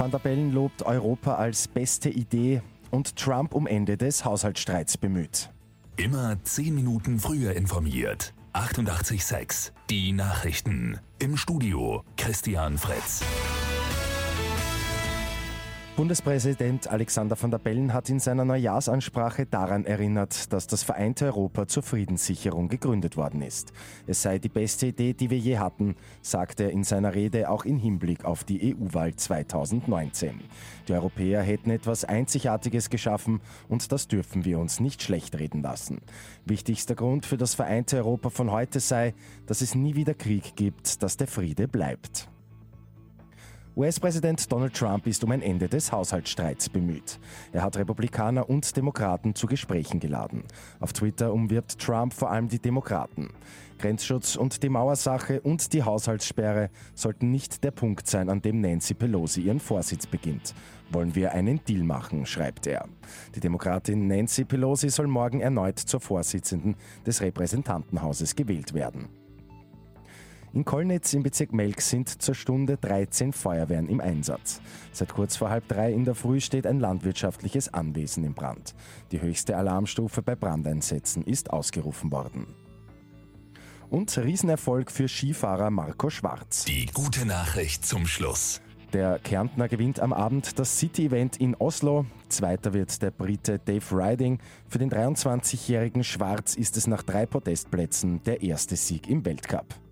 Van der Bellen lobt Europa als beste Idee und Trump um Ende des Haushaltsstreits bemüht. Immer 10 Minuten früher informiert. 88.6 Die Nachrichten. Im Studio Christian Fritz. Bundespräsident Alexander van der Bellen hat in seiner Neujahrsansprache daran erinnert, dass das vereinte Europa zur Friedenssicherung gegründet worden ist. Es sei die beste Idee, die wir je hatten, sagte er in seiner Rede auch in Hinblick auf die EU-Wahl 2019. Die Europäer hätten etwas Einzigartiges geschaffen und das dürfen wir uns nicht schlecht reden lassen. Wichtigster Grund für das vereinte Europa von heute sei, dass es nie wieder Krieg gibt, dass der Friede bleibt. US-Präsident Donald Trump ist um ein Ende des Haushaltsstreits bemüht. Er hat Republikaner und Demokraten zu Gesprächen geladen. Auf Twitter umwirbt Trump vor allem die Demokraten. Grenzschutz und die Mauersache und die Haushaltssperre sollten nicht der Punkt sein, an dem Nancy Pelosi ihren Vorsitz beginnt. Wollen wir einen Deal machen, schreibt er. Die Demokratin Nancy Pelosi soll morgen erneut zur Vorsitzenden des Repräsentantenhauses gewählt werden. In Kollnitz im Bezirk Melk sind zur Stunde 13 Feuerwehren im Einsatz. Seit kurz vor halb drei in der Früh steht ein landwirtschaftliches Anwesen in Brand. Die höchste Alarmstufe bei Brandeinsätzen ist ausgerufen worden. Und Riesenerfolg für Skifahrer Marco Schwarz. Die gute Nachricht zum Schluss. Der Kärntner gewinnt am Abend das City-Event in Oslo. Zweiter wird der Brite Dave Riding. Für den 23-jährigen Schwarz ist es nach drei Podestplätzen der erste Sieg im Weltcup.